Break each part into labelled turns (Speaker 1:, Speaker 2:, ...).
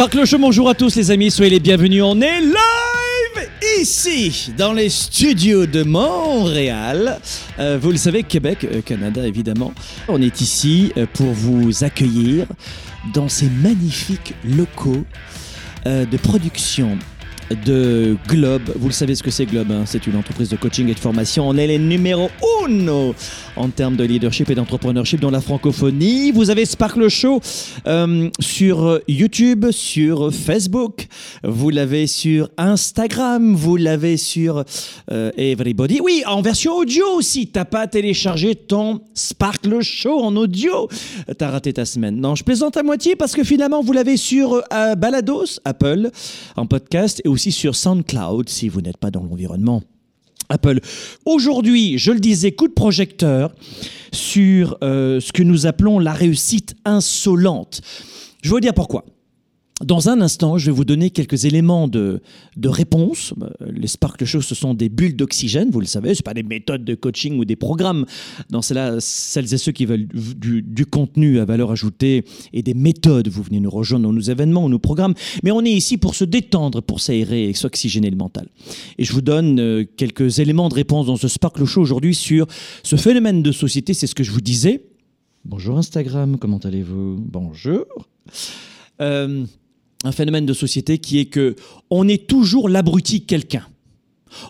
Speaker 1: Sparkle Show, bonjour à tous les amis, soyez les bienvenus. On est live ici, dans les studios de Montréal. Euh, vous le savez, Québec, euh, Canada évidemment. On est ici euh, pour vous accueillir dans ces magnifiques locaux de production de Globe. Vous le savez ce que c'est Globe, hein? c'est une entreprise de coaching et de formation. On est les numéros uno en termes de leadership et d'entrepreneurship dans la francophonie. Vous avez Sparkle Show euh, sur YouTube, sur Facebook, vous l'avez sur Instagram, vous l'avez sur euh, Everybody. Oui, en version audio aussi. T'as pas téléchargé ton Sparkle Show en audio. T'as raté ta semaine. Non, je plaisante à moitié parce que finalement, vous l'avez sur euh, Balados, Apple, en podcast et aussi sur SoundCloud si vous n'êtes pas dans l'environnement. Apple. Aujourd'hui, je le disais, coup de projecteur sur euh, ce que nous appelons la réussite insolente. Je vais vous dire pourquoi. Dans un instant, je vais vous donner quelques éléments de, de réponse. Euh, Les Sparkle Show, ce sont des bulles d'oxygène, vous le savez, ce pas des méthodes de coaching ou des programmes. Dans celles et ceux qui veulent du, du contenu à valeur ajoutée et des méthodes, vous venez nous rejoindre dans nos événements ou nos programmes. Mais on est ici pour se détendre, pour s'aérer et s'oxygéner le mental. Et je vous donne euh, quelques éléments de réponse dans ce Sparkle Show aujourd'hui sur ce phénomène de société. C'est ce que je vous disais. Bonjour Instagram, comment allez-vous? Bonjour. Euh, un phénomène de société qui est que on est toujours l'abruti quelqu'un.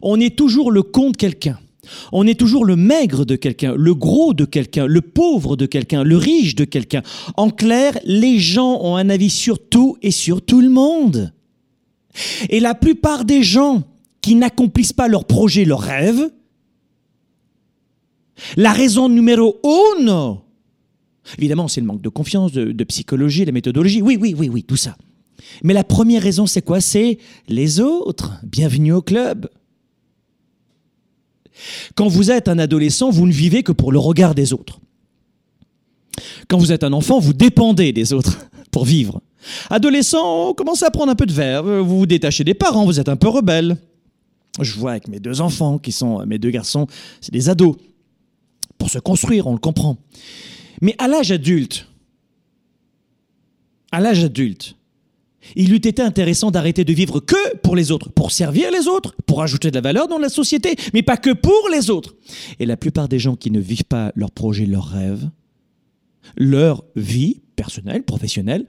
Speaker 1: On est toujours le con de quelqu'un. On est toujours le maigre de quelqu'un, le gros de quelqu'un, le pauvre de quelqu'un, le riche de quelqu'un. En clair, les gens ont un avis sur tout et sur tout le monde. Et la plupart des gens qui n'accomplissent pas leurs projets, leurs rêves, la raison numéro uno, évidemment, c'est le manque de confiance, de, de psychologie, la méthodologie. Oui, oui, oui, oui, tout ça. Mais la première raison, c'est quoi? C'est les autres. Bienvenue au club. Quand vous êtes un adolescent, vous ne vivez que pour le regard des autres. Quand vous êtes un enfant, vous dépendez des autres pour vivre. Adolescent, on commence à prendre un peu de verve, vous vous détachez des parents, vous êtes un peu rebelle. Je vois avec mes deux enfants, qui sont mes deux garçons, c'est des ados. Pour se construire, on le comprend. Mais à l'âge adulte, à l'âge adulte, il eût été intéressant d'arrêter de vivre que pour les autres, pour servir les autres, pour ajouter de la valeur dans la société, mais pas que pour les autres. Et la plupart des gens qui ne vivent pas leurs projets, leurs rêves, leur vie personnelle, professionnelle,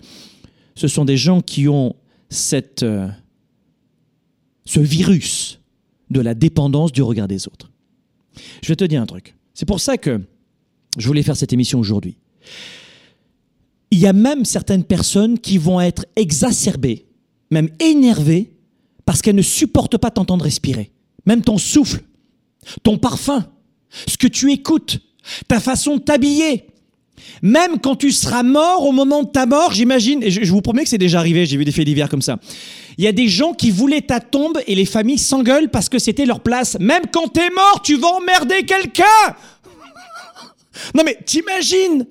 Speaker 1: ce sont des gens qui ont cette, euh, ce virus de la dépendance du regard des autres. Je vais te dire un truc. C'est pour ça que je voulais faire cette émission aujourd'hui. Il y a même certaines personnes qui vont être exacerbées, même énervées, parce qu'elles ne supportent pas t'entendre respirer. Même ton souffle, ton parfum, ce que tu écoutes, ta façon de t'habiller. Même quand tu seras mort, au moment de ta mort, j'imagine, et je, vous promets que c'est déjà arrivé, j'ai vu des faits divers comme ça. Il y a des gens qui voulaient ta tombe et les familles s'engueulent parce que c'était leur place. Même quand t'es mort, tu vas emmerder quelqu'un Non mais t'imagines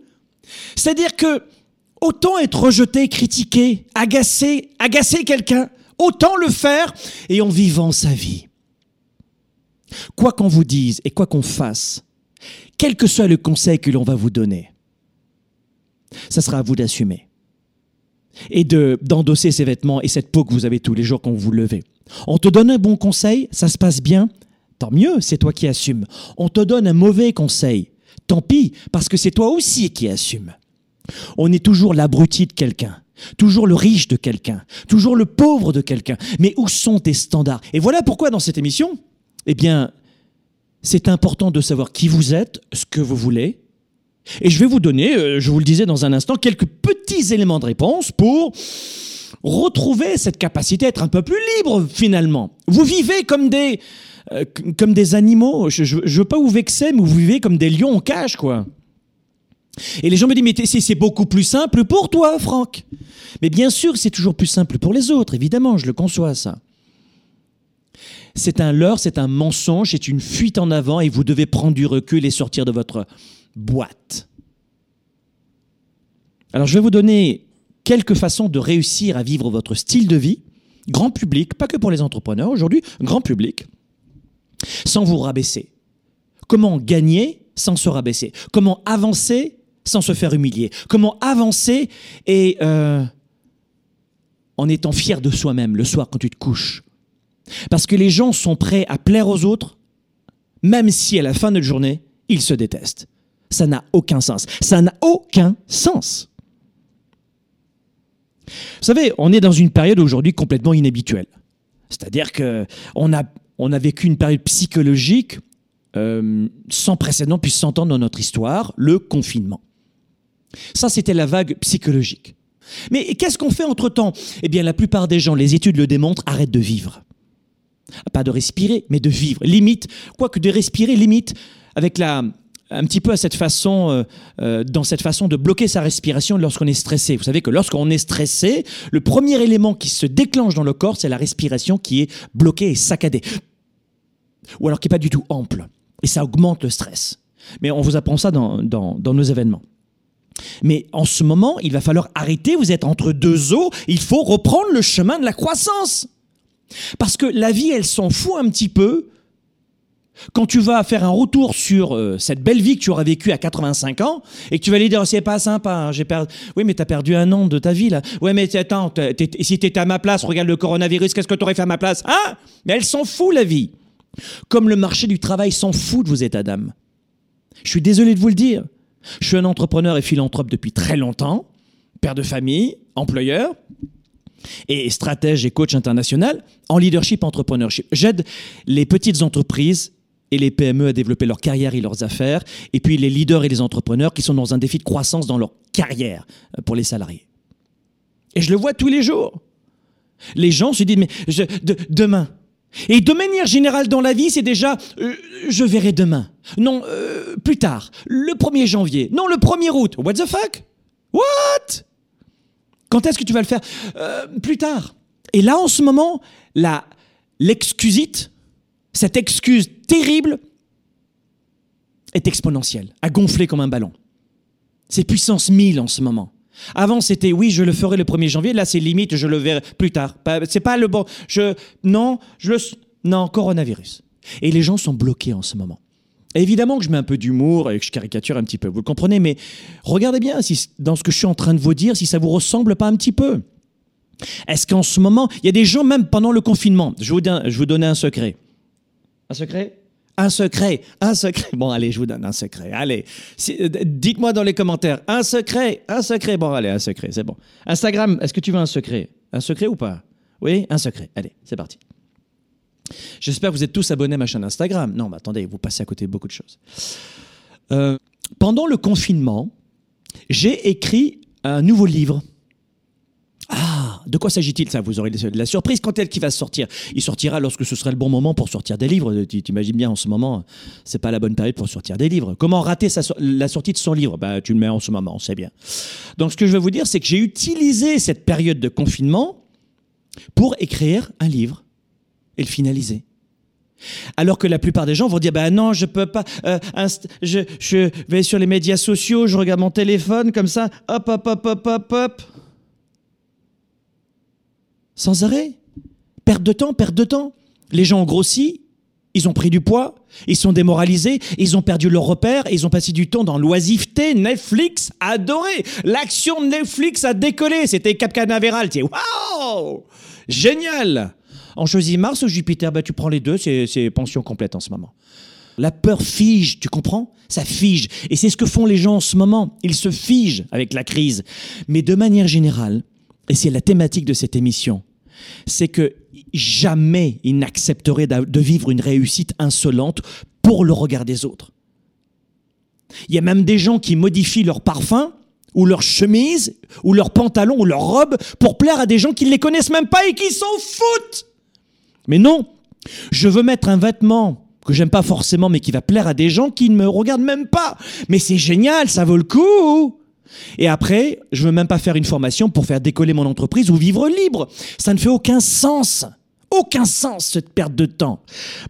Speaker 1: C'est-à-dire que autant être rejeté, critiqué, agacé, agacer quelqu'un, autant le faire et en vivant sa vie. Quoi qu'on vous dise et quoi qu'on fasse, quel que soit le conseil que l'on va vous donner, ça sera à vous d'assumer et de d'endosser ces vêtements et cette peau que vous avez tous les jours quand vous vous levez. On te donne un bon conseil, ça se passe bien, tant mieux, c'est toi qui assumes. On te donne un mauvais conseil, tant pis, parce que c'est toi aussi qui assumes. On est toujours l'abruti de quelqu'un, toujours le riche de quelqu'un, toujours le pauvre de quelqu'un. Mais où sont tes standards? Et voilà pourquoi dans cette émission, eh bien, c'est important de savoir qui vous êtes, ce que vous voulez. Et je vais vous donner, euh, je vous le disais dans un instant, quelques petits éléments de réponse pour retrouver cette capacité à être un peu plus libre finalement. Vous vivez comme des, euh, comme des animaux. Je ne veux pas vous vexer, mais vous vivez comme des lions en cage, quoi. Et les gens me disent, mais c'est beaucoup plus simple pour toi, Franck. Mais bien sûr, c'est toujours plus simple pour les autres, évidemment, je le conçois, ça. C'est un leurre, c'est un mensonge, c'est une fuite en avant et vous devez prendre du recul et sortir de votre boîte. Alors je vais vous donner quelques façons de réussir à vivre votre style de vie, grand public, pas que pour les entrepreneurs aujourd'hui, grand public, sans vous rabaisser. Comment gagner sans se rabaisser? Comment avancer sans se faire humilier Comment avancer et euh, en étant fier de soi-même le soir quand tu te couches Parce que les gens sont prêts à plaire aux autres, même si à la fin de la journée, ils se détestent. Ça n'a aucun sens. Ça n'a aucun sens. Vous savez, on est dans une période aujourd'hui complètement inhabituelle. C'est-à-dire qu'on a, on a vécu une période psychologique euh, sans précédent 100 ans dans notre histoire, le confinement. Ça, c'était la vague psychologique. Mais qu'est-ce qu'on fait entre-temps? Eh bien, la plupart des gens, les études le démontrent, arrêtent de vivre. Pas de respirer, mais de vivre. Limite, quoique de respirer, limite, avec la, un petit peu à cette façon, euh, euh, dans cette façon de bloquer sa respiration lorsqu'on est stressé. Vous savez que lorsqu'on est stressé, le premier élément qui se déclenche dans le corps, c'est la respiration qui est bloquée et saccadée. Ou alors qui n'est pas du tout ample. Et ça augmente le stress. Mais on vous apprend ça dans, dans nos événements. Mais en ce moment, il va falloir arrêter, vous êtes entre deux eaux, il faut reprendre le chemin de la croissance. Parce que la vie, elle s'en fout un petit peu quand tu vas faire un retour sur euh, cette belle vie que tu auras vécue à 85 ans et que tu vas lui dire c'est pas sympa, hein, j'ai perdu. Oui, mais tu as perdu un an de ta vie là. Oui, mais attends, si tu étais à ma place, regarde le coronavirus, qu'est-ce que tu aurais fait à ma place Hein? Mais elle s'en fout la vie. Comme le marché du travail s'en fout de vos états d'âme. Je suis désolé de vous le dire. Je suis un entrepreneur et philanthrope depuis très longtemps, père de famille, employeur et stratège et coach international en leadership entrepreneurship. J'aide les petites entreprises et les PME à développer leur carrière et leurs affaires, et puis les leaders et les entrepreneurs qui sont dans un défi de croissance dans leur carrière euh, pour les salariés. Et je le vois tous les jours. Les gens se disent, mais demain. Et de manière générale dans la vie, c'est déjà, euh, je verrai demain. Non, euh, plus tard. Le 1er janvier. Non, le 1er août. What the fuck? What? Quand est-ce que tu vas le faire? Plus tard. Et là, en ce moment, la, l'excusite, cette excuse terrible est exponentielle, a gonflé comme un ballon. C'est puissance 1000 en ce moment. Avant, c'était oui, je le ferai le 1er janvier. Là, c'est limite, je le verrai plus tard. C'est pas le bon. Je, non, je le. Non, coronavirus. Et les gens sont bloqués en ce moment. évidemment que je mets un peu d'humour et que je caricature un petit peu, vous le comprenez, mais regardez bien si, dans ce que je suis en train de vous dire, si ça vous ressemble pas un petit peu. Est-ce qu'en ce moment, il y a des gens, même pendant le confinement, je vous, je vous donner un secret. Un secret? Un secret, un secret. Bon, allez, je vous donne un secret. Allez, euh, dites-moi dans les commentaires. Un secret, un secret. Bon, allez, un secret, c'est bon. Instagram, est-ce que tu veux un secret? Un secret ou pas? Oui, un secret. Allez, c'est parti. J'espère que vous êtes tous abonnés à ma chaîne Instagram. Non, mais attendez, vous passez à côté beaucoup de choses. Euh, pendant le confinement, j'ai écrit un nouveau livre de quoi s'agit-il? Ça, vous aurez de la surprise. Quand est-ce qu'il va sortir Il sortira lorsque ce sera le bon moment pour sortir des livres. Tu t'imagines bien, en ce moment, c'est pas la bonne période pour sortir des livres. Comment rater la sortie de son livre? Bah, Tu le mets en ce moment, c'est bien. Donc, ce que je veux vous dire, c'est que j'ai utilisé cette période de confinement pour écrire un livre et le finaliser. Alors que la plupart des gens vont dire, bah non, je peux pas, euh, je, je vais sur les médias sociaux, je regarde mon téléphone comme ça, hop, hop, hop, hop, hop, hop sans arrêt. Perte de temps, perte de temps. Les gens ont grossi, ils ont pris du poids, ils sont démoralisés, ils ont perdu leur repère, ils ont passé du temps dans l'oisiveté. Netflix adoré. L'action Netflix a décollé. C'était Cap Canaveral. Waouh Génial On choisit Mars ou Jupiter? Bah, Tu prends les deux, c'est pension complète en ce moment. La peur fige, tu comprends? Ça fige. Et c'est ce que font les gens en ce moment. Ils se figent avec la crise. Mais de manière générale, et c'est la thématique de cette émission, c'est que jamais ils n'accepteraient de vivre une réussite insolente pour le regard des autres. Il y a même des gens qui modifient leur parfum ou leur chemise, ou leur pantalon, ou leur robe pour plaire à des gens qui ne les connaissent même pas et qui s'en foutent. Mais non, je veux mettre un vêtement que j'aime pas forcément, mais qui va plaire à des gens qui ne me regardent même pas. Mais c'est génial, ça vaut le coup. Et après, je veux même pas faire une formation pour faire décoller mon entreprise ou vivre libre. Ça ne fait aucun sens. Aucun sens cette perte de temps.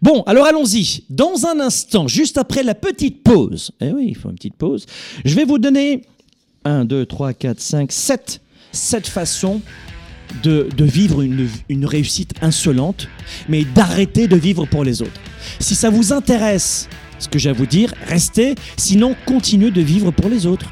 Speaker 1: Bon, alors allons-y. Dans un instant, juste après la petite pause, eh oui, il faut une petite pause, je vais vous donner 1, 2, 3, 4, 5, 7, 7 façons de, vivre une réussite insolente, mais d'arrêter de vivre pour les autres. Si ça vous intéresse, ce que j'ai à vous dire, restez, sinon continuez de vivre pour les autres.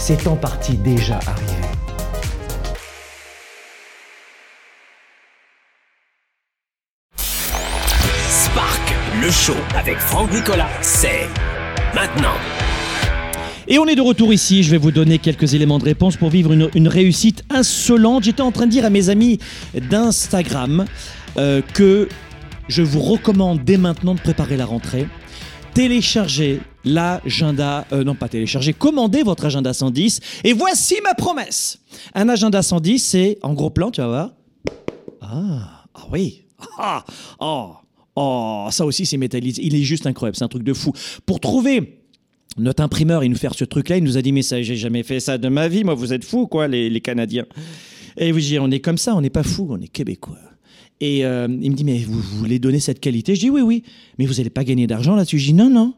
Speaker 2: c'est en partie déjà arrivé.
Speaker 3: Spark, le show avec Franck Nicolas, c'est maintenant.
Speaker 1: Et on est de retour ici. Je vais vous donner quelques éléments de réponse pour vivre une, une réussite insolente. J'étais en train de dire à mes amis d'Instagram euh, que je vous recommande dès maintenant de préparer la rentrée. Téléchargez l'agenda, euh, non pas téléchargez, commandez votre agenda 110. Et voici ma promesse. Un agenda 110, c'est en gros plan, tu vas voir. Ah, ah oui. Ah, oh, oh, ça aussi c'est métallisé. Il est juste incroyable, c'est un truc de fou. Pour trouver notre imprimeur et nous faire ce truc-là, il nous a dit mais ça, j'ai jamais fait ça de ma vie. Moi, vous êtes fous quoi, les, les Canadiens. Et dites, on est comme ça, on n'est pas fous, on est québécois. Et euh, il me dit mais vous, vous voulez donner cette qualité? Je dis oui oui, mais vous n'allez pas gagner d'argent là-dessus. Je dis non non.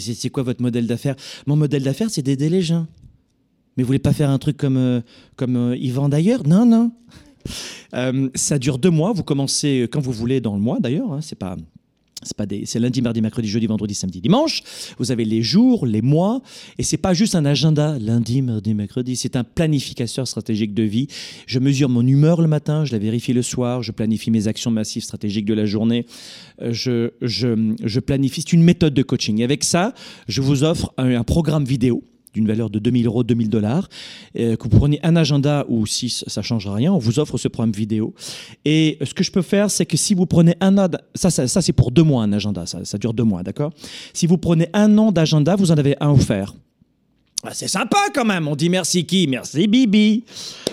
Speaker 1: C'est quoi votre modèle d'affaires? Mon modèle d'affaires c'est d'aider les gens. Mais vous voulez pas faire un truc comme euh, comme euh, Yvan d'ailleurs? Non non. Euh, ça dure deux mois. Vous commencez quand vous voulez dans le mois d'ailleurs. hein, c'est pas c'est lundi, mardi, mercredi, jeudi, vendredi, samedi, dimanche. Vous avez les jours, les mois, et c'est pas juste un agenda lundi, mardi, mercredi. C'est un planificateur stratégique de vie. Je mesure mon humeur le matin, je la vérifie le soir, je planifie mes actions massives stratégiques de la journée. Euh, Je, je, je planifie. C'est une méthode de coaching. Et avec ça, je vous offre un programme vidéo d'une valeur de 2000 euros, 2000 dollars, euh, que vous preniez un agenda ou si ça changera rien, on vous offre ce programme vidéo. Et ce que je peux faire, c'est que si vous prenez un an, ça, ça, ça, c'est pour deux mois un agenda, ça, ça dure deux mois, d'accord? Si vous prenez un an d'agenda, vous en avez un offert. Ah, c'est sympa quand même, on dit merci qui? Merci Bibi.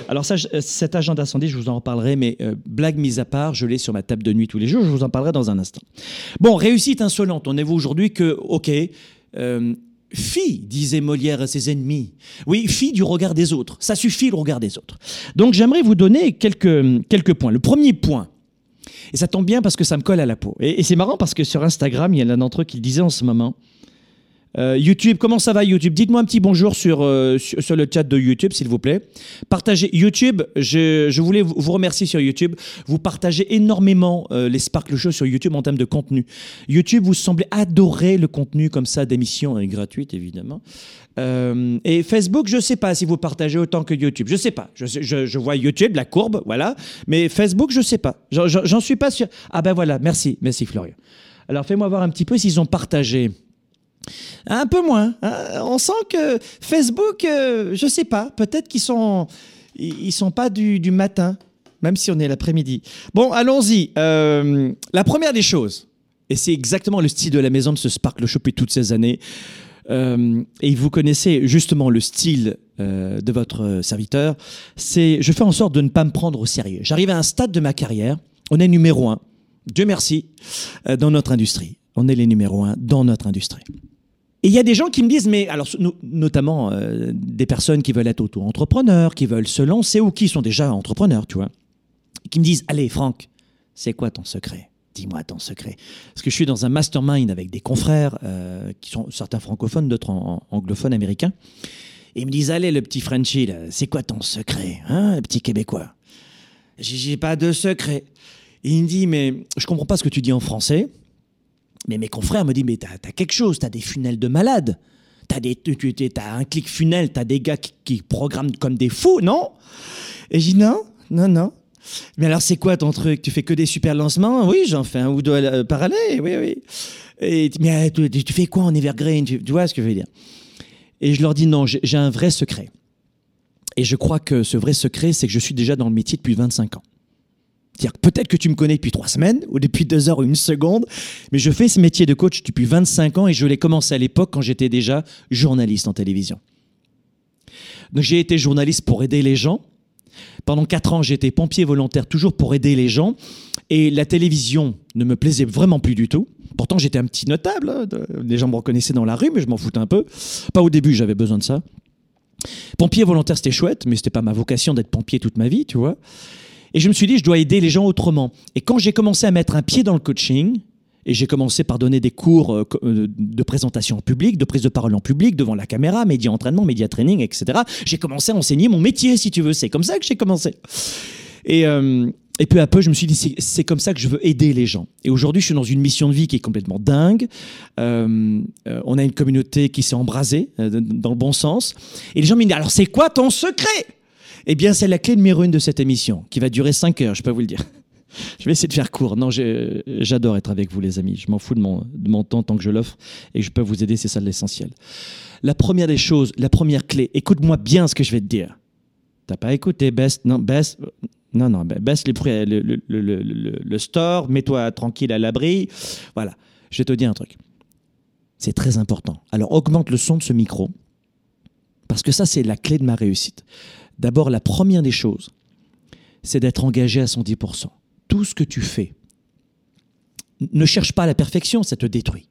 Speaker 1: Alors euh, cet agenda 110, je vous en reparlerai, mais euh, blague mise à part, je l'ai sur ma table de nuit tous les jours, je vous en parlerai dans un instant. Bon, réussite insolente, on est vous aujourd'hui que, ok, fille, disait Molière à ses ennemis. Oui, fille du regard des autres. Ça suffit le regard des autres. Donc j'aimerais vous donner quelques, quelques points. Le premier point, et ça tombe bien parce que ça me colle à la peau. Et, et c'est marrant parce que sur Instagram, il y en a d'entre eux qui le disaient en ce moment. Euh, YouTube, comment ça va YouTube? Dites-moi un petit bonjour sur, euh, sur, le chat de YouTube, s'il vous plaît. Partagez YouTube. Je, je voulais vous remercier sur YouTube. Vous partagez énormément euh, les Sparkle Show sur YouTube en termes de contenu. YouTube, vous semblez adorer le contenu comme ça d'émissions et gratuites, évidemment. Euh, et Facebook, je sais pas si vous partagez autant que YouTube. Je sais pas. Je, je, je vois YouTube, la courbe, voilà. Mais Facebook, je sais pas. J'en suis pas sûr. Ah ben voilà, merci, merci Florian. Alors fais-moi voir un petit peu s'ils ont partagé. Un peu moins. hein. On sent que Facebook, euh, je sais pas, peut-être qu'ils sont, ils sont pas du, du matin, même si on est l'après-midi. Bon, allons-y. Euh, la première des choses, et c'est exactement le style de la maison de ce Sparkle Shop toutes ces années. euh, et vous connaissez justement le style euh, de votre serviteur, c'est je fais en sorte de ne pas me prendre au sérieux. J'arrive à un stade de ma carrière, on est numéro un, Dieu merci, dans notre industrie. On est les numéros un dans notre industrie. Et il y a des gens qui me disent, mais alors no- notamment euh, des personnes qui veulent être auto-entrepreneurs, qui veulent se lancer ou qui sont déjà entrepreneurs, tu vois, qui me disent, allez Franck, c'est quoi ton secret? Dis-moi ton secret. Parce que je suis dans un mastermind avec des confrères euh, qui sont certains francophones, d'autres anglophones américains. Et ils me disent, allez le petit Frenchie, là, c'est quoi ton secret, hein, le petit Québécois? J'ai pas de secret. Et il me dit, mais je comprends pas ce que tu dis en français. Mais mes confrères me disent, mais t'as as quelque chose, t'as des funnels de malades. T'as un clic funnel, t'as des gars qui, programment comme des fous, non? Et j'ai dit, non, non, non. Mais alors, c'est quoi ton truc? Tu fais que des super lancements? Oui, j'en fais un ou deux euh, par oui, oui. Et, mais euh, tu, tu fais quoi en evergreen? Tu, tu vois ce que je veux dire? Et je leur dis, non, j'ai un vrai secret. Et je crois que ce vrai secret, c'est que je suis déjà dans le métier depuis 25 ans. Que peut-être que tu me connais depuis trois semaines, ou depuis deux heures ou une seconde, mais je fais ce métier de coach depuis 25 ans et je l'ai commencé à l'époque quand j'étais déjà journaliste en télévision. J'ai été journaliste pour aider les gens. Pendant quatre ans, j'étais pompier volontaire toujours pour aider les gens. Et la télévision ne me plaisait vraiment plus du tout. Pourtant, j'étais un petit notable. hein, Les gens me reconnaissaient dans la rue, mais je m'en foutais un peu. Pas au début, j'avais besoin de ça. Pompier volontaire, c'était chouette, mais c'était pas ma vocation d'être pompier toute ma vie, tu vois. Et je me suis dit, je dois aider les gens autrement. Et quand j'ai commencé à mettre un pied dans le coaching, et j'ai commencé par donner des cours euh, euh, de présentation en public, de prise de parole en public, devant la caméra, média entraînement, média training, etc. J'ai commencé à enseigner mon métier, si tu veux. C'est comme ça que j'ai commencé. Et, euh, et peu à peu, je me suis dit, c'est- comme ça que je veux aider les gens. Et aujourd'hui, je suis dans une mission de vie qui est complètement dingue. Euh, on a une communauté qui s'est embrasée, dans le bon sens. Et les gens me disent, alors c'est quoi ton secret? Eh bien, c'est la clé numéro une de cette émission, qui va durer 5 heures, je peux vous le dire. Je vais essayer de faire court. Non, j'adore être avec vous, les amis. Je m'en fous de mon, temps tant que je l'offre et je peux vous aider, c'est ça l'essentiel. La première des choses, la première clé, écoute-moi bien ce que je vais te dire. T'as pas écouté, baisse, non, baisse, non, non, ba- baisse les le- le store, mets-toi tranquille à l'abri. Voilà, je vais te dire un truc. C'est très important. Alors, augmente le son de ce micro, parce que ça, c'est la clé de ma réussite. D'abord, la première des choses, c'est d'être engagé à 110%. Tout ce que tu fais, ne cherche pas la perfection, ça te détruit.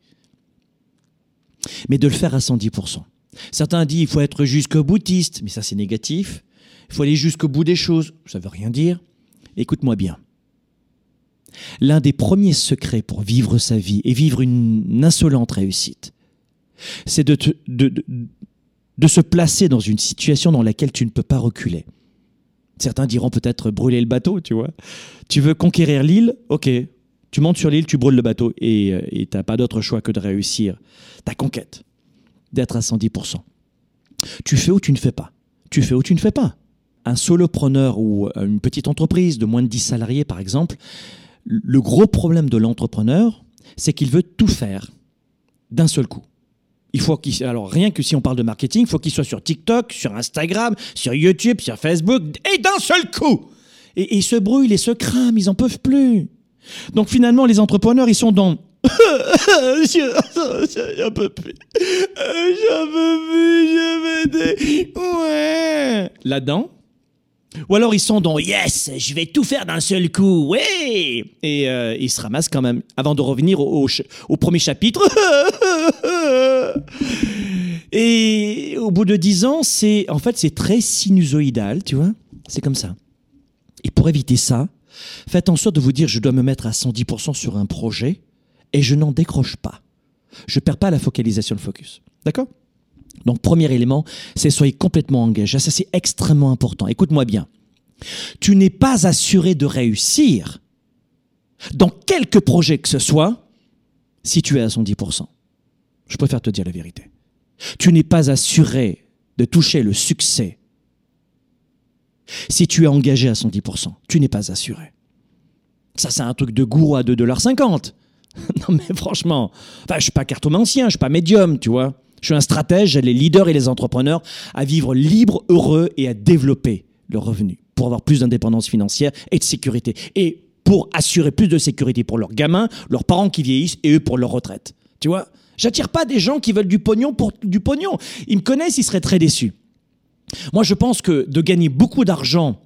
Speaker 1: Mais de le faire à 110%. Certains disent il faut être jusqu'au boutiste, mais ça c'est négatif. Il faut aller jusqu'au bout des choses, ça veut rien dire. Écoute-moi bien. L'un des premiers secrets pour vivre sa vie et vivre une insolente réussite, c'est de, te- de, de, de se placer dans une situation dans laquelle tu ne peux pas reculer. Certains diront peut-être brûler le bateau, tu vois. Tu veux conquérir l'île, ok. Tu montes sur l'île, tu brûles le bateau et euh, et t'as pas d'autre choix que de réussir ta conquête, d'être à 110%. Tu fais ou tu ne fais pas. Tu fais ou tu ne fais pas. Un solopreneur ou euh, une petite entreprise de moins de 10 salariés, par exemple, le gros problème de l'entrepreneur, c'est qu'il veut tout faire d'un seul coup. Il faut qu'il, alors rien que si on parle de marketing, il faut qu'il soit sur TikTok, sur Instagram, sur YouTube, sur Facebook, et d'un seul coup. Et, ils se brûlent et se crament, ils en peuvent plus. Donc finalement, les entrepreneurs, ils sont dans J'en peux plus. J'en peux plus, je vais. Ouais. Là-dedans? Ou alors ils sont dans Yes, je vais tout faire d'un seul coup, ouais Et euh, ils se ramassent quand même, avant de revenir au premier chapitre. Et au bout de dix ans, c'est en fait c'est très sinusoïdal, tu vois C'est comme ça. Et pour éviter ça, faites en sorte de vous dire je dois me mettre à 110% sur un projet et je n'en décroche pas. Je perds pas la focalisation, le focus. D'accord? Donc, premier élément, c'est soyez complètement engagé. Ça, c'est extrêmement important. Écoute-moi bien. Tu n'es pas assuré de réussir dans quelque projet que ce soit si tu es à 110%. Je préfère te dire la vérité. Tu n'es pas assuré de toucher le succès si tu es engagé à 110%. Tu n'es pas assuré. Ça, c'est un truc de gourou à 2,50$. non, mais franchement, enfin, je suis pas cartomancien, je suis pas médium, tu vois. Je suis un stratège, les leaders et les entrepreneurs à vivre libre, heureux et à développer leurs revenus pour avoir plus d'indépendance financière et de sécurité. Et pour assurer plus de sécurité pour leurs gamins, leurs parents qui vieillissent et eux pour leur retraite. Tu vois? J'attire pas des gens qui veulent du pognon pour du pognon. Ils me connaissent, ils seraient très déçus. Moi, je pense que de gagner beaucoup d'argent,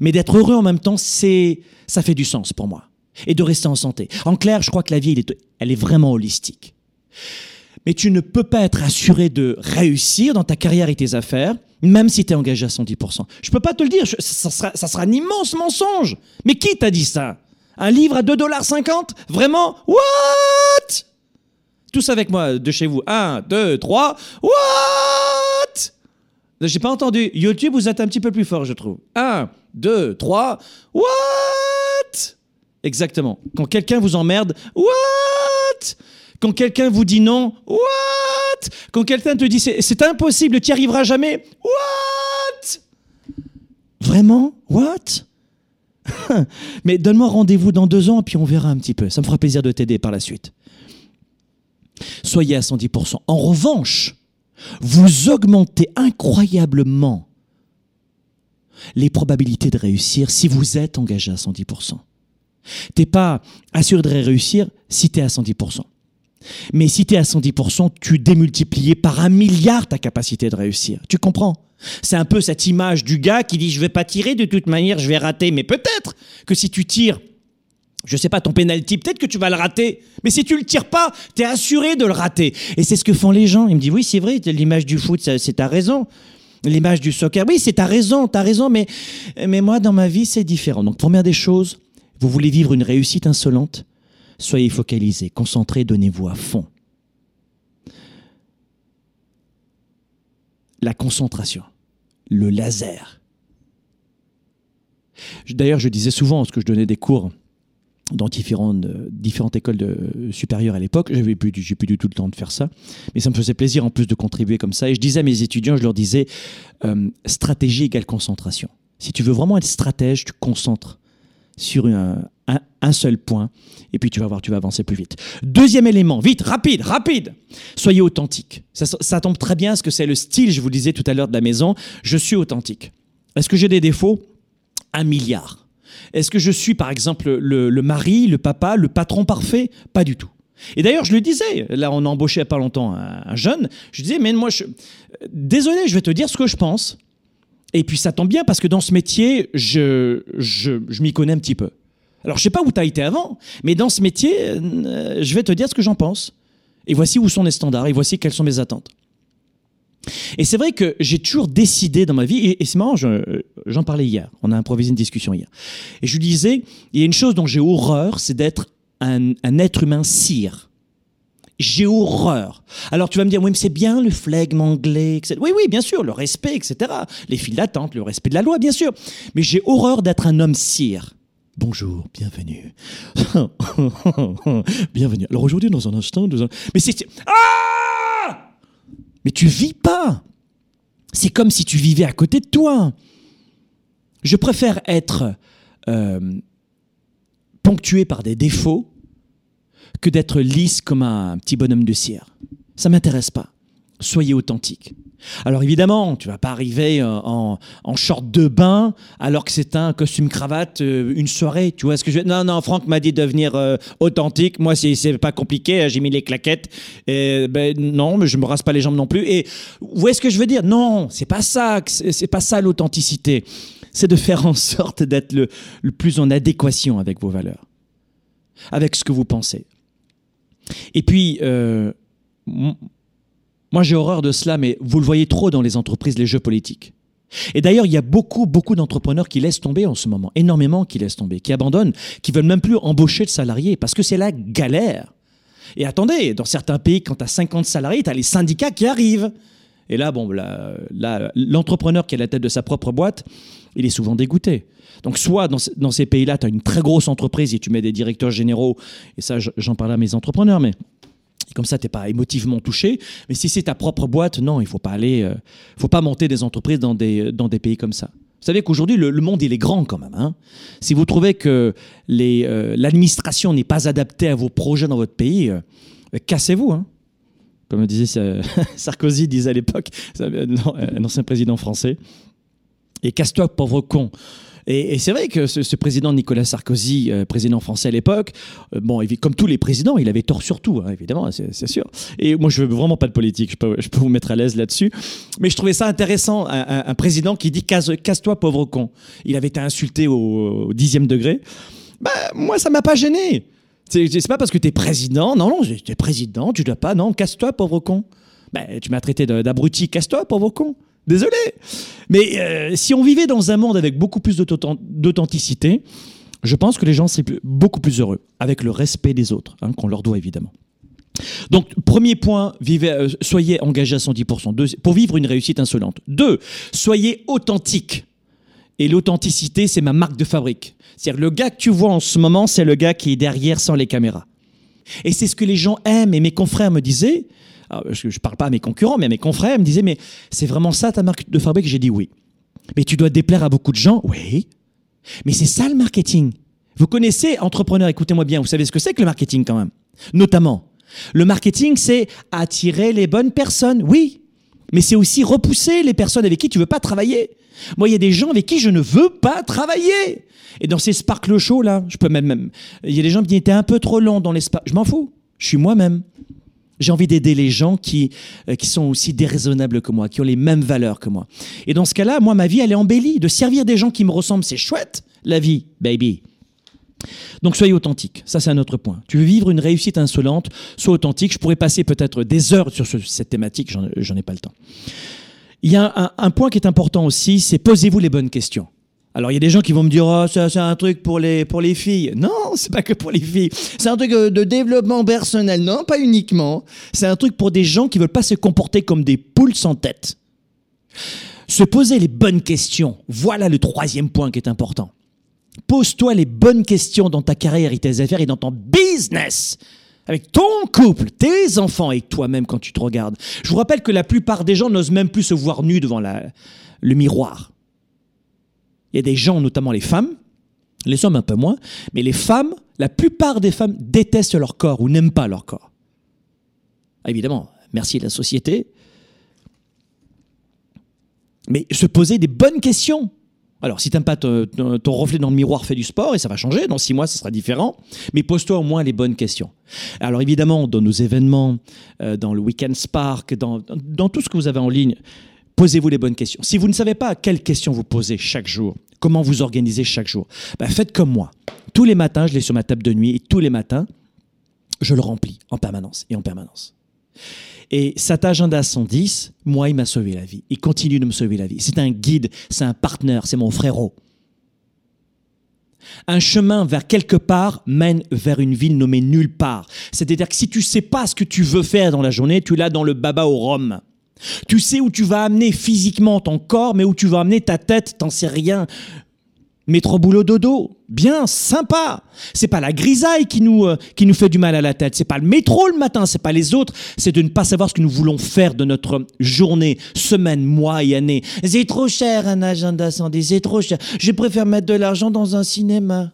Speaker 1: mais d'être heureux en même temps, c'est, ça fait du sens pour moi. Et de rester en santé. En clair, je crois que la vie, elle est, vraiment holistique. Mais tu ne peux pas être assuré de réussir dans ta carrière et tes affaires, même si tu es engagé à 110%. Je peux pas te le dire, ça, sera, ça sera un immense mensonge. Mais qui t'a dit ça? Un livre à 2,50$ Vraiment? What? Tous avec moi de chez vous. 1, 2, 3. What? J'ai pas entendu. YouTube, vous êtes un petit peu plus fort, je trouve. 1, 2, 3. What? Exactement. Quand quelqu'un vous emmerde, what? Quand quelqu'un vous dit non, what? Quand quelqu'un te dit c'est impossible, tu n'y arriveras jamais, what? Vraiment? What? Mais donne-moi rendez-vous dans deux ans, puis on verra un petit peu. Ça me fera plaisir de t'aider par la suite. Soyez à 110%. En revanche, vous augmentez incroyablement les probabilités de réussir si vous êtes engagé à 110%. T'es pas assuré de réussir si tu es à 110%. Mais si tu es à 110%, tu démultiplies par un milliard ta capacité de réussir. Tu comprends? C'est un peu cette image du gars qui dit je vais pas tirer de toute manière, je vais rater. Mais peut-être que si tu tires je sais pas, ton penalty, peut-être que tu vas le rater. Mais si tu le tires pas, tu es assuré de le rater. Et c'est ce que font les gens. Ils me disent, oui, c'est vrai, l'image du foot, c'est ta raison. L'image du soccer, oui, c'est ta raison, ta raison, mais, mais moi, dans ma vie, c'est différent. Donc, première des choses, vous voulez vivre une réussite insolente? Soyez focalisé, concentré, donnez-vous à fond. La concentration, le laser. D'ailleurs, je disais souvent, parce que je donnais des cours dans différentes, différentes écoles de, supérieures à l'époque. J'avais plus, plus du tout le temps de faire ça, mais ça me faisait plaisir en plus de contribuer comme ça. Et je disais à mes étudiants, je leur disais, euh, stratégie égale concentration. Si tu veux vraiment être stratège, tu concentres sur un, seul point, et puis tu vas voir, tu vas avancer plus vite. Deuxième élément, vite, rapide, rapide. Soyez authentique. Ça, tombe très bien, ce que c'est le style, je vous le disais tout à l'heure de la maison. Je suis authentique. Est-ce que j'ai des défauts? Un milliard. Est-ce que je suis, par exemple, le, mari, le papa, le patron parfait? Pas du tout. Et d'ailleurs, je le disais, là, on a embauché il n'y a pas longtemps un, jeune, je disais, mais moi, désolé, je vais te dire ce que je pense. Et puis ça tombe bien parce que dans ce métier, je, je, je m'y connais un petit peu. Alors je sais pas où tu as été avant, mais dans ce métier, euh, je vais te dire ce que j'en pense. Et voici où sont les standards, et voici quelles sont mes attentes. Et c'est vrai que j'ai toujours décidé dans ma vie, et, c'est marrant, j'en parlais hier, on a improvisé une discussion hier, et je lui disais, il y a une chose dont j'ai horreur, c'est d'être un, être humain cire. J'ai horreur. Alors tu vas me dire, oui, mais c'est bien le flegme anglais, etc. Oui, oui, bien sûr, le respect, etc. Les files d'attente, le respect de la loi, bien sûr. Mais j'ai horreur d'être un homme cire. Bonjour, bienvenue. bienvenue. Alors aujourd'hui, dans un instant, mais c'est... Ah mais tu vis pas. C'est comme si tu vivais à côté de toi. Je préfère être euh, ponctué par des défauts que d'être lisse comme un petit bonhomme de cire. Ça m'intéresse pas. Soyez authentique. Alors évidemment, tu vas pas arriver euh, en, short de bain alors que c'est un costume cravate euh, une soirée. Tu vois ce que je Non, non, Franck m'a dit de venir euh, authentique. Moi, c'est pas compliqué. Hein, j'ai mis les claquettes. Et, ben, non, mais je me rase pas les jambes non plus. Et où est-ce que je veux dire? Non, c'est pas ça. C'est pas ça l'authenticité. C'est de faire en sorte d'être le, le plus en adéquation avec vos valeurs, avec ce que vous pensez. Et puis, moi, j'ai horreur de cela, mais vous le voyez trop dans les entreprises, les jeux politiques. Et d'ailleurs, il y a beaucoup, beaucoup d'entrepreneurs qui laissent tomber en ce moment, énormément qui laissent tomber, qui abandonnent, qui veulent même plus embaucher de salariés parce que c'est la galère. Et attendez, dans certains pays, quand tu as 50 salariés, tu as les syndicats qui arrivent. Et là, bon, l'entrepreneur qui est à la tête de sa propre boîte, il est souvent dégoûté. Donc, soit dans, dans ces pays-là, tu as une très grosse entreprise et tu mets des directeurs généraux, et ça, je- j'en parle à mes entrepreneurs, mais comme ça, tu n'es pas émotivement touché. Mais si c'est ta propre boîte, non, il faut pas aller, euh, faut pas monter des entreprises dans des, dans des pays comme ça. Vous savez qu'aujourd'hui, le, monde, il est grand quand même. hein. Si vous trouvez que euh, l'administration n'est pas adaptée à vos projets dans votre pays, euh, euh, cassez-vous. hein. Comme disait euh, Sarkozy disait à l'époque, euh, euh, un ancien président français. Et casse-toi, pauvre con. Et, c'est vrai que ce, président Nicolas Sarkozy, euh, président français à l'époque, euh, bon, comme tous les présidents, il avait tort sur tout, hein, évidemment, c'est sûr. Et moi, je veux vraiment pas de politique, je peux, je peux vous mettre à l'aise là-dessus. Mais je trouvais ça intéressant, un, président qui dit casse- casse-toi, pauvre con. Il avait été insulté au, dixième degré. Bah, moi, ça m'a pas gêné. C'est pas parce que tu es président, non, non, tu es président, tu dois pas, non, casse-toi, pauvre con. Bah, tu m'as traité d'abruti, casse-toi, pauvre con. Désolé. Mais euh, si on vivait dans un monde avec beaucoup plus d'authent- d'authenticité, je pense que les gens seraient beaucoup plus heureux, avec le respect des autres, hein, qu'on leur doit évidemment. Donc, premier point, euh, soyez engagé à 110%. Deux, pour vivre une réussite insolente. Deux, soyez authentique. Et l'authenticité, c'est ma marque de fabrique. C'est-à-dire, le gars que tu vois en ce moment, c'est le gars qui est derrière sans les caméras. Et c'est ce que les gens aiment. Et mes confrères me disaient, je ne parle pas à mes concurrents, mais à mes confrères me disaient, mais c'est vraiment ça ta marque de fabrique? J'ai dit oui. Mais tu dois déplaire à beaucoup de gens? Oui. Mais c'est ça le marketing. Vous connaissez, entrepreneur, écoutez-moi bien, vous savez ce que c'est que le marketing quand même Notamment, le marketing, c'est attirer les bonnes personnes, oui. Mais c'est aussi repousser les personnes avec qui tu veux pas travailler. Moi, il y a des gens avec qui je ne veux pas travailler. Et dans ces Sparkle Show, là, je peux même, il y a des gens qui étaient un peu trop longs dans les Sparkle. Je m'en fous. Je suis moi-même. J'ai envie d'aider les gens qui, euh, qui sont aussi déraisonnables que moi, qui ont les mêmes valeurs que moi. Et dans ce cas-là, moi, ma vie, elle est embellie. De servir des gens qui me ressemblent, c'est chouette, la vie, baby. Donc soyez authentique, ça c'est un autre point. Tu veux vivre une réussite insolente, sois authentique. Je pourrais passer peut-être des heures sur ce- cette thématique, j'en ai pas le temps. Il y a un, un point qui est important aussi, c'est posez-vous les bonnes questions. Alors il y a des gens qui vont me dire oh c'est un truc pour les pour les filles. Non, c'est pas que pour les filles. C'est un truc euh, de développement personnel. Non, pas uniquement. C'est un truc pour des gens qui veulent pas se comporter comme des poules sans tête. Se poser les bonnes questions. Voilà le troisième point qui est important. Pose-toi les bonnes questions dans ta carrière et tes affaires et dans ton business. Avec ton couple, tes enfants et toi-même quand tu te regardes. Je vous rappelle que la plupart des gens n'osent même plus se voir nus devant le miroir. Il y a des gens, notamment les femmes, les hommes un peu moins, mais les femmes, la plupart des femmes détestent leur corps ou n'aiment pas leur corps. Évidemment, merci de la société. Mais se poser des bonnes questions. Alors, si t'aimes pas ton, reflet dans le miroir, fais du sport et ça va changer. Dans six mois, ça sera différent. Mais pose-toi au moins les bonnes questions. Alors, évidemment, dans nos événements, euh, dans le Weekend Spark, dans tout ce que vous avez en ligne, posez-vous les bonnes questions. Si vous ne savez pas quelles questions vous posez chaque jour, comment vous organisez chaque jour, bah, faites comme moi. Tous les matins, je l'ai sur ma table de nuit et tous les matins, je le remplis en permanence et en permanence. Et cet agenda 110, moi, il m'a sauvé la vie. Il continue de me sauver la vie. C'est un guide, c'est un partenaire, c'est mon frérot. Un chemin vers quelque part mène vers une ville nommée nulle part. C'est-à-dire que si tu sais pas ce que tu veux faire dans la journée, tu l'as dans le baba au rhum. Tu sais où tu vas amener physiquement ton corps, mais où tu vas amener ta tête, t'en sais rien. Métro boulot dodo, bien, sympa. C'est pas la grisaille qui nous, euh, qui nous fait du mal à la tête. C'est pas le métro le matin, c'est pas les autres. C'est de ne pas savoir ce que nous voulons faire de notre journée, semaine, mois et année. C'est trop cher un agenda 110, c'est trop cher. Je préfère mettre de l'argent dans un cinéma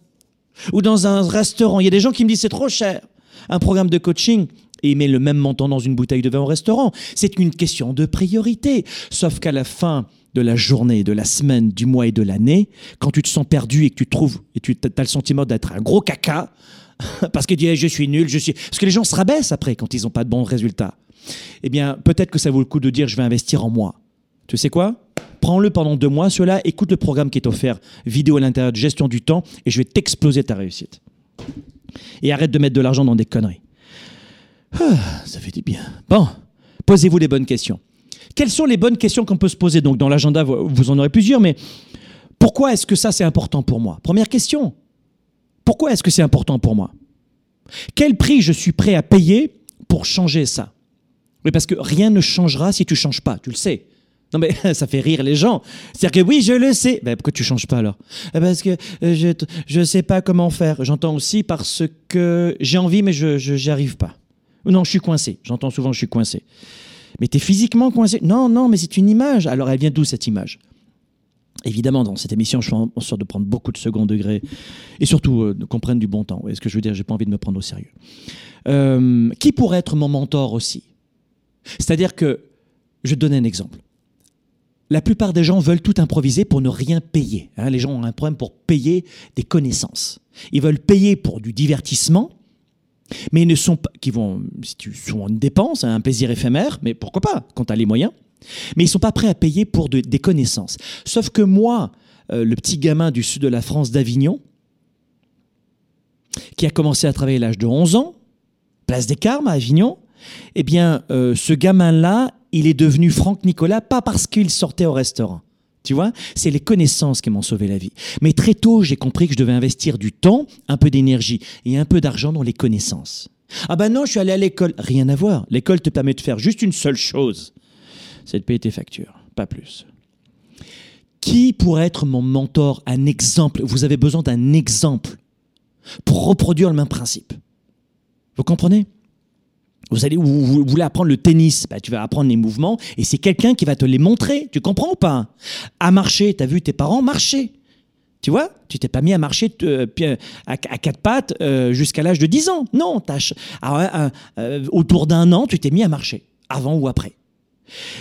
Speaker 1: ou dans un restaurant. Il y a des gens qui me disent c'est trop cher. Un programme de coaching et met le même montant dans une bouteille de vin au restaurant. C'est une question de priorité. Sauf qu'à la fin de la journée, de la semaine, du mois et de l'année, quand tu te sens perdu et que tu trouves, et tu as le sentiment d'être un gros caca, parce que tu dis je suis nul, je suis. Parce que les gens se rabaissent après quand ils n'ont pas de bons résultats. Eh bien, peut-être que ça vaut le coup de dire je vais investir en moi. Tu sais quoi? Prends-le pendant deux mois, cela, écoute le programme qui est offert, vidéo à l'intérieur de gestion du temps, et je vais t'exploser ta réussite. Et arrête de mettre de l'argent dans des conneries. Ah, ça fait du bien. Bon, posez-vous les bonnes questions. Quelles sont les bonnes questions qu'on peut se poser Donc, dans l'agenda, vous en aurez plusieurs, mais pourquoi est-ce que ça, c'est important pour moi Première question. Pourquoi est-ce que c'est important pour moi Quel prix je suis prêt à payer pour changer ça Oui, parce que rien ne changera si tu changes pas, tu le sais. Non mais ça fait rire les gens. C'est-à-dire que oui, je le sais. Ben, pourquoi tu changes pas alors Eh, Parce que euh, je ne sais pas comment faire. J'entends aussi parce que j'ai envie mais je n'y arrive pas. Non, je suis coincé. J'entends souvent je suis coincé. Mais tu es physiquement coincé? Non, non, mais c'est une image. Alors elle vient d'où cette image? Évidemment, dans cette émission, je fais en sorte de prendre beaucoup de second degré et surtout euh, de comprendre du bon temps. est ce que je veux dire, j'ai pas envie de me prendre au sérieux. Euh, qui pourrait être mon mentor aussi? C'est-à-dire que, je vais te donner un exemple. La plupart des gens veulent tout improviser pour ne rien payer. Hein. les gens ont un problème pour payer des connaissances. Ils veulent payer pour du divertissement, mais ils ne sont pas, qui vont, si tu sont une dépense, un plaisir éphémère, mais pourquoi pas quand tu as les moyens. Mais ils ne sont pas prêts à payer pour des connaissances. Sauf que moi, euh, le petit gamin du sud de la France d'Avignon, qui a commencé à travailler à l'âge de 11 ans, place des Carmes à Avignon, eh bien, euh, ce gamin-là, il est devenu Franck Nicolas, pas parce qu'il sortait au restaurant. Tu vois, c'est les connaissances qui m'ont sauvé la vie. Mais très tôt, j'ai compris que je devais investir du temps, un peu d'énergie et un peu d'argent dans les connaissances. Ah ben non, je suis allé à l'école. Rien à voir. L'école te permet de faire juste une seule chose c'est de payer tes factures, pas plus. Qui pourrait être mon mentor, un exemple? Vous avez besoin d'un exemple pour reproduire le même principe. Vous comprenez? Vous, allez, voulez apprendre le tennis, bah, tu vas apprendre les mouvements et c'est quelqu'un qui va te les montrer. Tu comprends ou pas? À marcher, tu as vu tes parents marcher. Tu vois? Tu t'es pas mis à marcher euh, à, quatre pattes euh, jusqu'à l'âge de 10 ans. Non, ah euh, autour d'un an, tu t'es mis à marcher, avant ou après.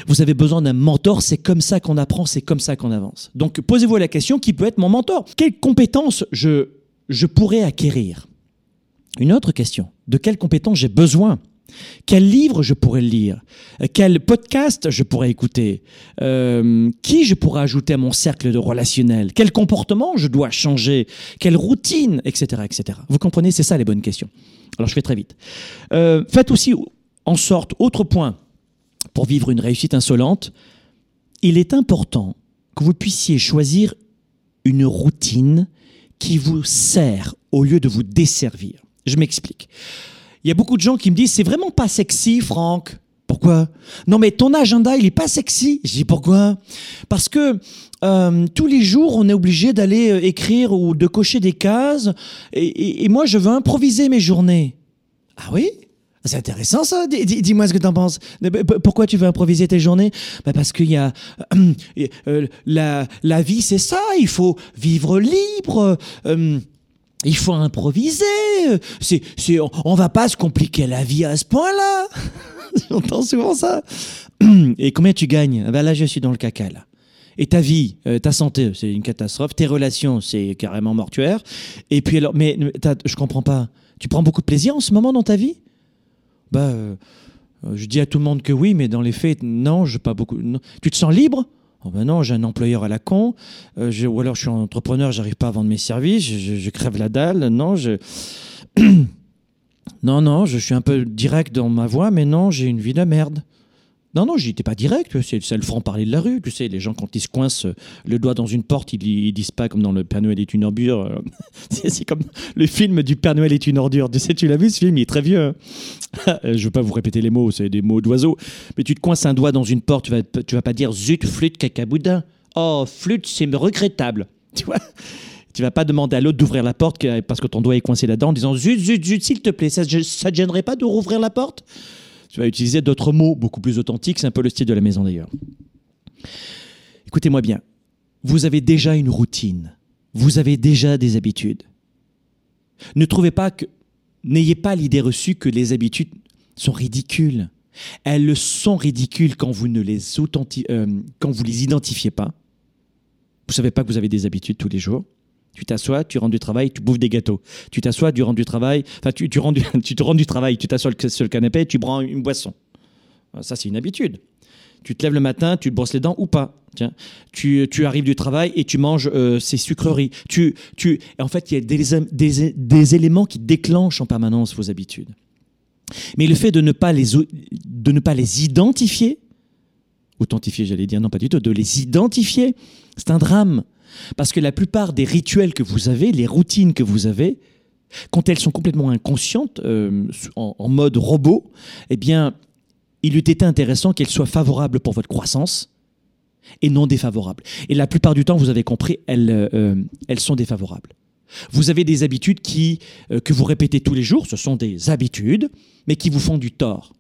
Speaker 1: Vous avez besoin d'un mentor, c'est comme ça qu'on apprend, c'est comme ça qu'on avance. Donc posez-vous la question, qui peut être mon mentor? Quelles compétences je, je pourrais acquérir? Une autre question, de quelles compétences j'ai besoin? Quel livre je pourrais lire? Quel podcast je pourrais écouter? Euh, Qui je pourrais ajouter à mon cercle de relationnel Quel comportement je dois changer? Quelle routine? Etc. etc. Vous comprenez C'est ça les bonnes questions. Alors je fais très vite. Euh, faites aussi en sorte, autre point, pour vivre une réussite insolente, il est important que vous puissiez choisir une routine qui vous sert au lieu de vous desservir. Je m'explique. Il y a beaucoup de gens qui me disent c'est vraiment pas sexy, Franck. Pourquoi? Non, mais ton agenda, il est pas sexy. Je dis pourquoi? Parce que euh, tous les jours, on est obligé d'aller euh, écrire ou de cocher des cases. et moi, je veux improviser mes journées. Ah oui? C'est intéressant ça. Dis-moi ce que tu en penses. Pourquoi tu veux improviser tes journées? Bah, Parce qu'il y a euh, la, la, vie, c'est ça. Il faut vivre libre. Euh, il faut improviser. C'est, c'est, on va pas se compliquer la vie à ce point-là. J'entends souvent ça. Et combien tu gagnes? Ben Là, je suis dans le caca là. Et ta vie, euh, ta santé, c'est une catastrophe. Tes relations, c'est carrément mortuaire. Et puis alors, mais je comprends pas. Tu prends beaucoup de plaisir en ce moment dans ta vie? Bah, euh, je dis à tout le monde que oui, mais dans les faits, non, je pas beaucoup. Tu te sens libre? Oh ben non, j'ai un employeur à la con, euh, ou alors je suis entrepreneur, j'arrive pas à vendre mes services, je, crève la dalle, non, je... non, non, je suis un peu direct dans ma voix, mais non, j'ai une vie de merde. Non, non, j'étais pas direct. C'est le franc-parler de la rue. Tu sais, les gens, quand ils se coincent le doigt dans une porte, ils, disent pas comme dans Le Père Noël est une ordure. Euh, c'est comme le film du Père Noël est une ordure. Tu sais, tu l'as vu ce film Il est très vieux. Hein. Je veux pas vous répéter les mots, c'est des mots d'oiseau. Mais tu te coinces un doigt dans une porte, tu vas, vas pas dire zut, flûte, cacaboudin. Oh, flûte, c'est regrettable. Tu vois tu vas pas demander à l'autre d'ouvrir la porte parce que ton doigt est coincé là-dedans en disant zut, zut, zut, s'il te plaît, ça, ça te gênerait pas de rouvrir la porte? Tu vas utiliser d'autres mots beaucoup plus authentiques. C'est un peu le style de la maison d'ailleurs. Écoutez-moi bien. Vous avez déjà une routine. Vous avez déjà des habitudes. Ne trouvez pas que. N'ayez pas l'idée reçue que les habitudes sont ridicules. Elles sont ridicules quand vous ne les euh, identifiez pas. Vous savez pas que vous avez des habitudes tous les jours. Tu t'assois, tu rentres du travail, tu bouffes des gâteaux. Tu t'assois, tu rentres du travail, enfin tu, tu, tu te rends du travail, tu t'assois sur le canapé, tu prends une boisson. Ah, ça, c'est une habitude. Tu te lèves le matin, tu te brosses les dents ou pas. Tiens, tu, tu arrives du travail et tu manges euh, ces sucreries. Tu, tu, en fait, il y a des, des, des, éléments qui déclenchent en permanence vos habitudes. Mais le fait de ne pas les, de ne pas les identifier, authentifier, j'allais dire, non pas du tout, de les identifier, c'est un drame. Parce que la plupart des rituels que vous avez, les routines que vous avez, quand elles sont complètement inconscientes, euh, en, mode robot, eh bien, il eût été intéressant qu'elles soient favorables pour votre croissance et non défavorables. Et la plupart du temps, vous avez compris, elles, euh, sont défavorables. Vous avez des habitudes qui, euh, que vous répétez tous les jours, ce sont des habitudes, mais qui vous font du tort.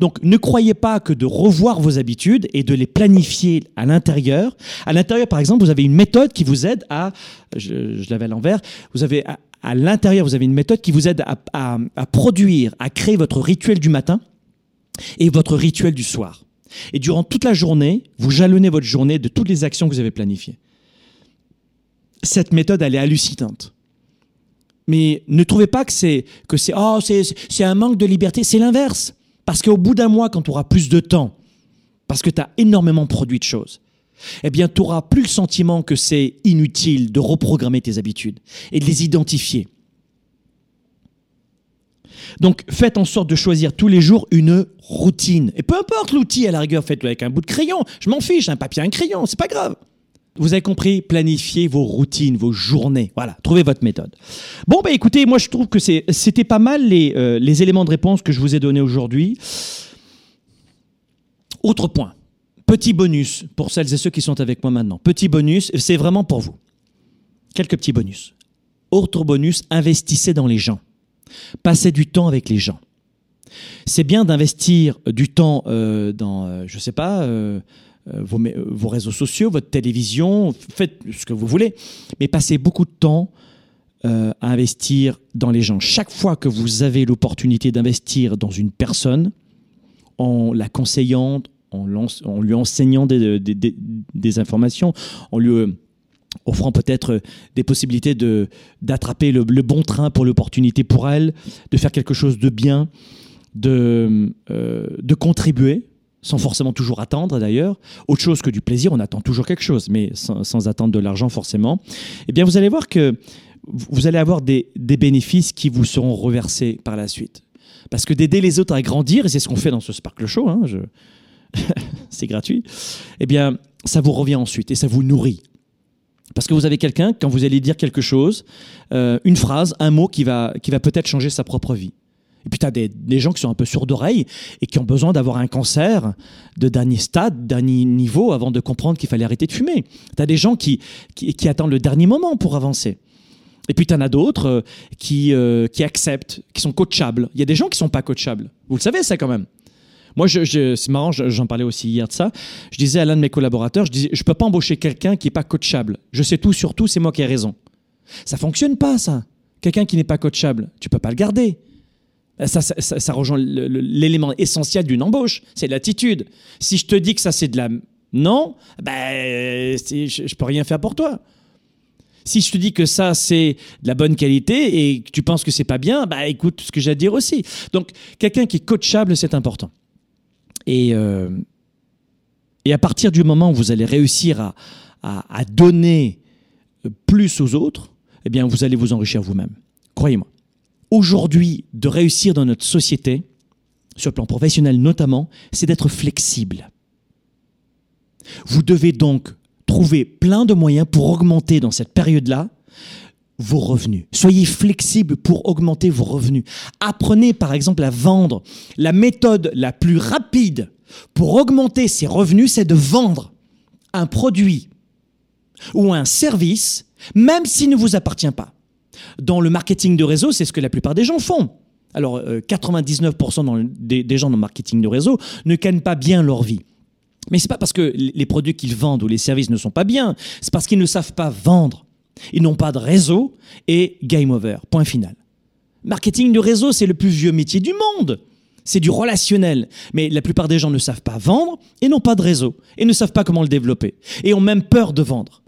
Speaker 1: Donc ne croyez pas que de revoir vos habitudes et de les planifier à l'intérieur. À l'intérieur, par exemple, vous avez une méthode qui vous aide à, je, l'avais à l'envers, vous avez à, l'intérieur, vous avez une méthode qui vous aide à, produire, à créer votre rituel du matin et votre rituel du soir. Et durant toute la journée, vous jalonnez votre journée de toutes les actions que vous avez planifiées. Cette méthode, elle est hallucinante. Mais ne trouvez pas que c'est que c'est oh c'est un manque de liberté, c'est l'inverse. Parce qu'au bout d'un mois, quand tu auras plus de temps, parce que tu as énormément produit de choses, eh bien, tu n'auras plus le sentiment que c'est inutile de reprogrammer tes habitudes et de les identifier. Donc, faites en sorte de choisir tous les jours une routine. Et peu importe l'outil, à la rigueur, faites-le avec un bout de crayon. Je m'en fiche, un papier, un crayon, c'est pas grave. Vous avez compris, planifiez vos routines, vos journées. Voilà, trouvez votre méthode. Bon, bah écoutez, moi je trouve que c'était pas mal les, euh, les éléments de réponse que je vous ai donnés aujourd'hui. Autre point, petit bonus pour celles et ceux qui sont avec moi maintenant. Petit bonus, c'est vraiment pour vous. Quelques petits bonus. Autre bonus, investissez dans les gens. Passez du temps avec les gens. C'est bien d'investir du temps euh, dans, euh, je sais pas, euh, vos, mé- euh, vos réseaux sociaux, votre télévision, faites ce que vous voulez, mais passez beaucoup de temps euh, à investir dans les gens. Chaque fois que vous avez l'opportunité d'investir dans une personne, en la conseillant, en, lui enseignant des, informations, en lui euh, offrant peut-être euh, des possibilités de d'attraper le, bon train pour l'opportunité pour elle, de faire quelque chose de bien, de, euh, de contribuer, sans forcément toujours attendre d'ailleurs. Autre chose que du plaisir, on attend toujours quelque chose, mais sans, attendre de l'argent forcément. Eh bien, vous allez voir que vous allez avoir des, bénéfices qui vous seront reversés par la suite. Parce que d'aider les autres à grandir, et c'est ce qu'on fait dans ce Sparkle Show, hein, c'est gratuit, eh bien, ça vous revient ensuite et ça vous nourrit. Parce que vous avez quelqu'un, quand vous allez dire quelque chose, euh, une phrase, un mot qui va, qui va peut-être changer sa propre vie. Et puis tu as des, gens qui sont un peu sourds d'oreille et qui ont besoin d'avoir un cancer de dernier stade, dernier niveau avant de comprendre qu'il fallait arrêter de fumer. Tu as des gens qui, qui, attendent le dernier moment pour avancer. Et puis tu en as d'autres euh, qui, euh, qui acceptent, qui sont coachables. Il y a des gens qui sont pas coachables. Vous le savez ça quand même. Moi, je, c'est marrant, je- j'en parlais aussi hier de ça. Je disais à l'un de mes collaborateurs, je disais, je peux pas embaucher quelqu'un qui est pas coachable. Je sais tout sur tout, c'est moi qui ai raison. Ça fonctionne pas, ça. Quelqu'un qui n'est pas coachable, tu peux pas le garder. Ça, rejoint l'élément essentiel d'une embauche, c'est l'attitude. Si je te dis que ça c'est de la non, ben je, je peux rien faire pour toi. Si je te dis que ça c'est de la bonne qualité et que tu penses que c'est pas bien, bah écoute ce que j'ai à dire aussi. Donc quelqu'un qui est coachable, c'est important. Et euh, et à partir du moment où vous allez réussir à, à, à donner plus aux autres, eh bien vous allez vous enrichir vous-même. Croyez-moi. Aujourd'hui, de réussir dans notre société, sur le plan professionnel notamment, c'est d'être flexible. Vous devez donc trouver plein de moyens pour augmenter dans cette période-là vos revenus. Soyez flexible pour augmenter vos revenus. Apprenez par exemple à vendre. La méthode la plus rapide pour augmenter ses revenus, c'est de vendre un produit ou un service, même s'il ne vous appartient pas. Dans le marketing de réseau, c'est ce que la plupart des gens font. Alors, euh, 99% dans le- des, des gens dans le marketing de réseau ne gagnent pas bien leur vie. Mais c'est pas parce que les produits qu'ils vendent ou les services ne sont pas bien, c'est parce qu'ils ne savent pas vendre. Ils n'ont pas de réseau et game over. Point final. Marketing de réseau, c'est le plus vieux métier du monde. C'est du relationnel. Mais la plupart des gens ne savent pas vendre et n'ont pas de réseau et ne savent pas comment le développer et ont même peur de vendre.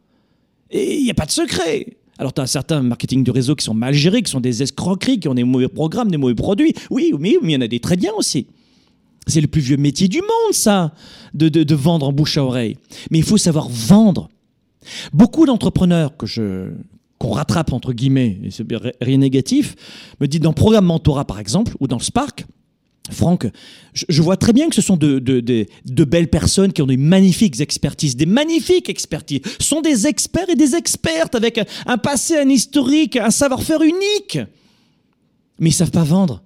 Speaker 1: Et il n'y a pas de secret. Alors, tu as certains marketing de réseau qui sont mal gérés, qui sont des escroqueries, qui ont des mauvais programmes, des mauvais produits. Oui, mais il y en a des très bien aussi. C'est le plus vieux métier du monde, ça, de, de- vendre en bouche à oreille. Mais il faut savoir vendre. Beaucoup d'entrepreneurs que je qu'on rattrape entre guillemets, et c'est rien négatif, me disent dans programme mentorat par exemple ou dans Spark, Franck, je, vois très bien que ce sont de, belles personnes qui ont des magnifiques expertises, des magnifiques expertises. Ce sont des experts et des expertes avec un, passé, un historique, un savoir-faire unique. Mais ils savent pas vendre.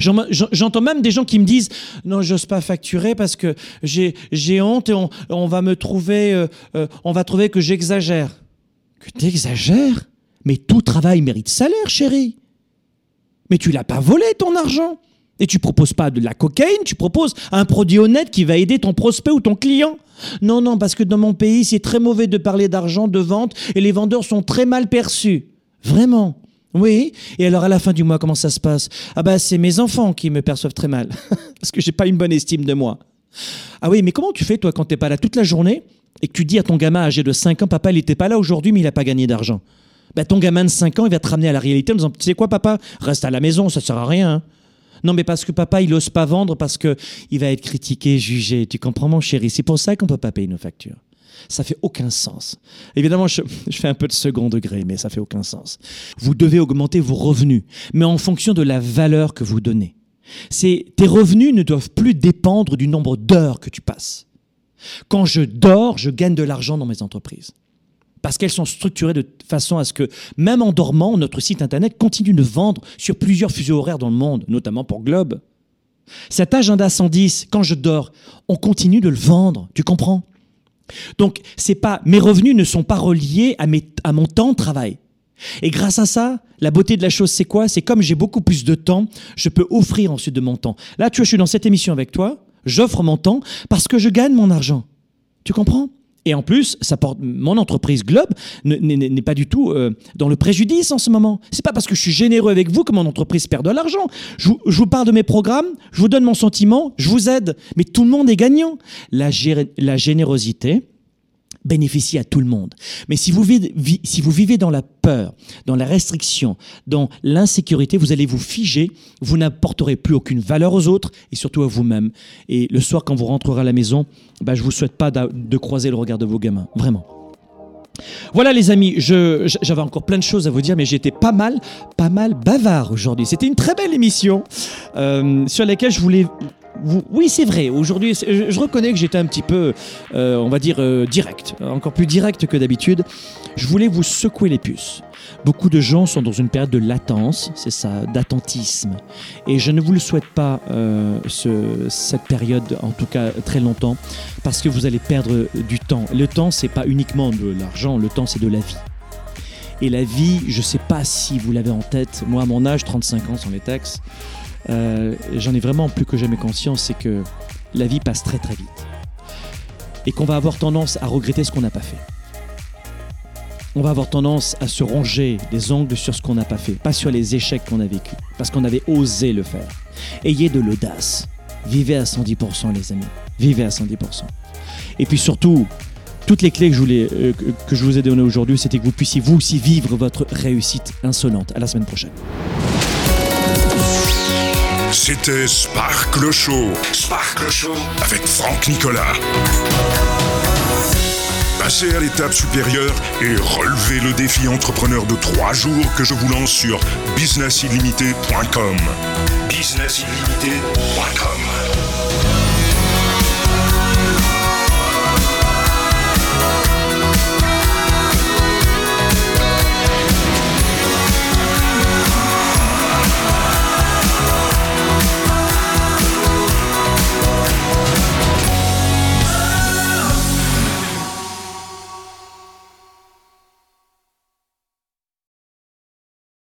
Speaker 1: J'en- j'en- J'entends même des gens qui me disent non, j'ose pas facturer parce que j'ai honte et on, on va me trouver, euh, euh, on va trouver que j'exagère. Que t'exagères? Mais tout travail mérite salaire, chérie. Mais tu l'as pas volé ton argent. Et tu proposes pas de la cocaïne, tu proposes un produit honnête qui va aider ton prospect ou ton client. Non, non, parce que dans mon pays, c'est très mauvais de parler d'argent, de vente, et les vendeurs sont très mal perçus. Vraiment. Oui. Et alors à la fin du mois, comment ça se passe? Ah bah c'est mes enfants qui me perçoivent très mal, parce que j'ai pas une bonne estime de moi. Ah oui, mais comment tu fais toi quand t'es pas là toute la journée et que tu dis à ton gamin âgé de 5 ans, papa, il était pas là aujourd'hui, mais il a pas gagné d'argent? Bah ton gamin de 5 ans, il va te ramener à la réalité en disant, tu sais quoi papa, reste à la maison, ça sert à rien. hein. Non, mais parce que papa, il ose pas vendre parce que il va être critiqué, jugé. Tu comprends, mon chéri? C'est pour ça qu'on peut pas payer nos factures. Ça fait aucun sens. Évidemment, je, je fais un peu de second degré, mais ça fait aucun sens. Vous devez augmenter vos revenus, mais en fonction de la valeur que vous donnez. Tes revenus ne doivent plus dépendre du nombre d'heures que tu passes. Quand je dors, je gagne de l'argent dans mes entreprises. Parce qu'elles sont structurées de façon à ce que, même en dormant, notre site internet continue de vendre sur plusieurs fuseaux horaires dans le monde, notamment pour Globe. Cet agenda 110, quand je dors, on continue de le vendre, tu comprends? Donc, c'est pas, mes revenus ne sont pas reliés à, mes, à mon temps de travail. Et grâce à ça, la beauté de la chose, c'est quoi? C'est comme j'ai beaucoup plus de temps, je peux offrir ensuite de mon temps. Là, tu vois, je suis dans cette émission avec toi, j'offre mon temps parce que je gagne mon argent. Tu comprends? Et en plus, ça porte, mon entreprise Globe ne- n'est pas du tout euh, dans le préjudice en ce moment. C'est pas parce que je suis généreux avec vous que mon entreprise perd de l'argent. Je, vous- parle de mes programmes, je vous donne mon sentiment, je vous aide. Mais tout le monde est gagnant. La générosité, bénéficie à tout le monde. Mais si vous, vivez, vi- si vous vivez dans la peur, dans la restriction, dans l'insécurité, vous allez vous figer, vous n'apporterez plus aucune valeur aux autres et surtout à vous-même. Et le soir, quand vous rentrerez à la maison, bah, je vous souhaite pas de croiser le regard de vos gamins. Vraiment. Voilà les amis, j'avais encore plein de choses à vous dire, mais j'étais pas mal, pas mal bavard aujourd'hui. C'était une très belle émission euh, sur laquelle je voulais... Oui, c'est vrai. Aujourd'hui, je, reconnais que j'étais un petit peu, euh, on va dire, euh, direct, encore plus direct que d'habitude. Je voulais vous secouer les puces. Beaucoup de gens sont dans une période de latence, c'est ça, d'attentisme. Et je ne vous le souhaite pas, euh, ce- cette période, en tout cas très longtemps, parce que vous allez perdre du temps. Le temps, c'est pas uniquement de l'argent, le temps, c'est de la vie. Et la vie, je sais pas si vous l'avez en tête, moi à mon âge, 35 ans sans les taxes, euh, j'en ai vraiment plus que jamais conscience, c'est que la vie passe très très vite. Et qu'on va avoir tendance à regretter ce qu'on n'a pas fait. On va avoir tendance à se ronger les ongles sur ce qu'on n'a pas fait, pas sur les échecs qu'on a vécus, parce qu'on avait osé le faire. Ayez de l'audace. Vivez à 110% les amis. Vivez à 110%. Et puis surtout, toutes les clés que je, voulais, euh, que, que je vous ai données aujourd'hui, c'était que vous puissiez vous aussi vivre votre réussite insolente. À la semaine prochaine.
Speaker 4: C'était Sparkle Show. Sparkle Show avec Franck Nicolas. Passez à l'étape supérieure et relevez le défi entrepreneur de trois jours que je vous lance sur businessillimité.com. Businessillimité.com.